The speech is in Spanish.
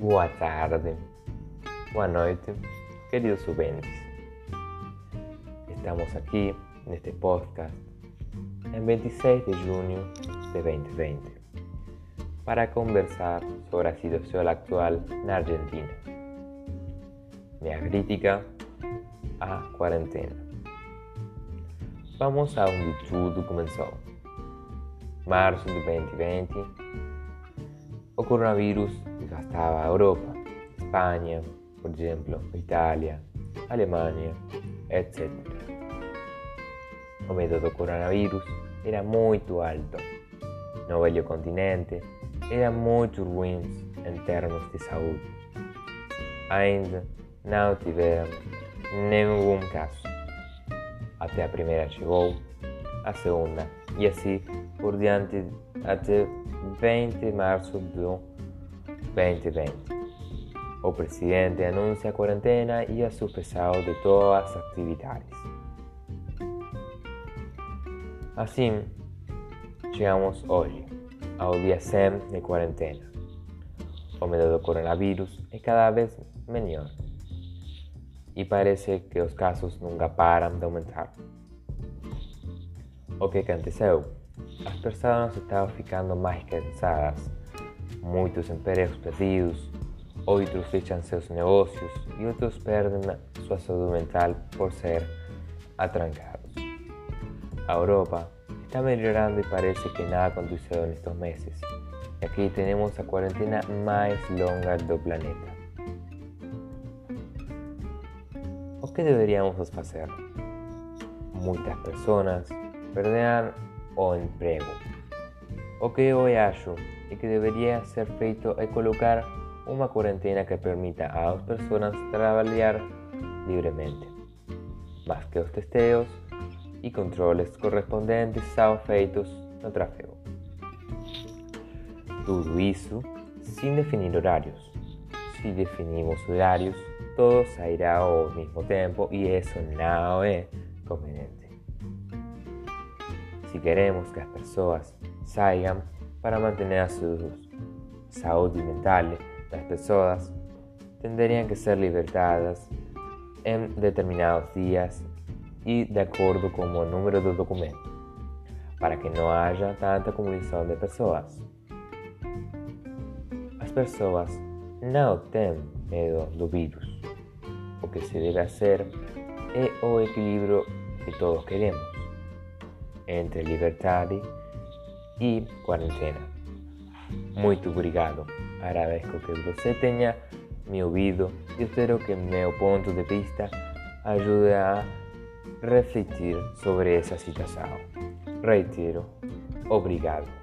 boa tarde, boa noite, queridos ouvintes. Estamos aqui neste podcast em 26 de junho de 2020 para conversar sobre a situação atual na Argentina. Minha crítica à quarentena. Vamos a onde tudo começou. Março de 2020, o coronavírus devastava a Europa, Espanha, por exemplo, Itália, Alemanha, etc. O medo do coronavírus era muito alto. No velho continente eram muito ruins em termos de saúde. Ainda não tiveram nenhum caso. Até a primeira chegou, a segunda e assim por diante até 20 de março de 2020. O presidente anuncia a quarentena e a suspensão de todas as atividades. Assim, chegamos hoje, ao dia 100 de quarentena. O medo do coronavírus é cada vez menor e parece que os casos nunca param de aumentar. O que aconteceu? As pessoas estavam ficando mais cansadas, muitos empregos perdidos, outros fecham seus negócios e outros perdem sua saúde mental por ser atrancados. A Europa está melhorando e parece que nada aconteceu nestes meses. E aqui temos a quarentena mais longa do planeta. O que deveríamos fazer? Muitas pessoas perderão o emprego. O que eu acho é que deveria ser feito é colocar uma quarentena que permita às pessoas trabalhar livremente, mas que os testeos e controles correspondentes são feitos no tráfego. Tudo isso sem definir horários. Se definimos horários, todo sairá ao mesmo tempo e isso não é conveniente. Se queremos que as pessoas saiam para manter a sua saúde mental das pessoas, tenderiam que ser libertadas em determinados dias e de acordo com o número do documento, para que não haja tanta acumulação de pessoas. As pessoas não têm medo do vírus. O que se deve fazer é o equilíbrio que todos queremos entre liberdade e quarentena. Muito obrigado. Agradeço que você tenha me ouvido e espero que meu ponto de vista ajude a refletir sobre essa situação. Reitero, obrigado.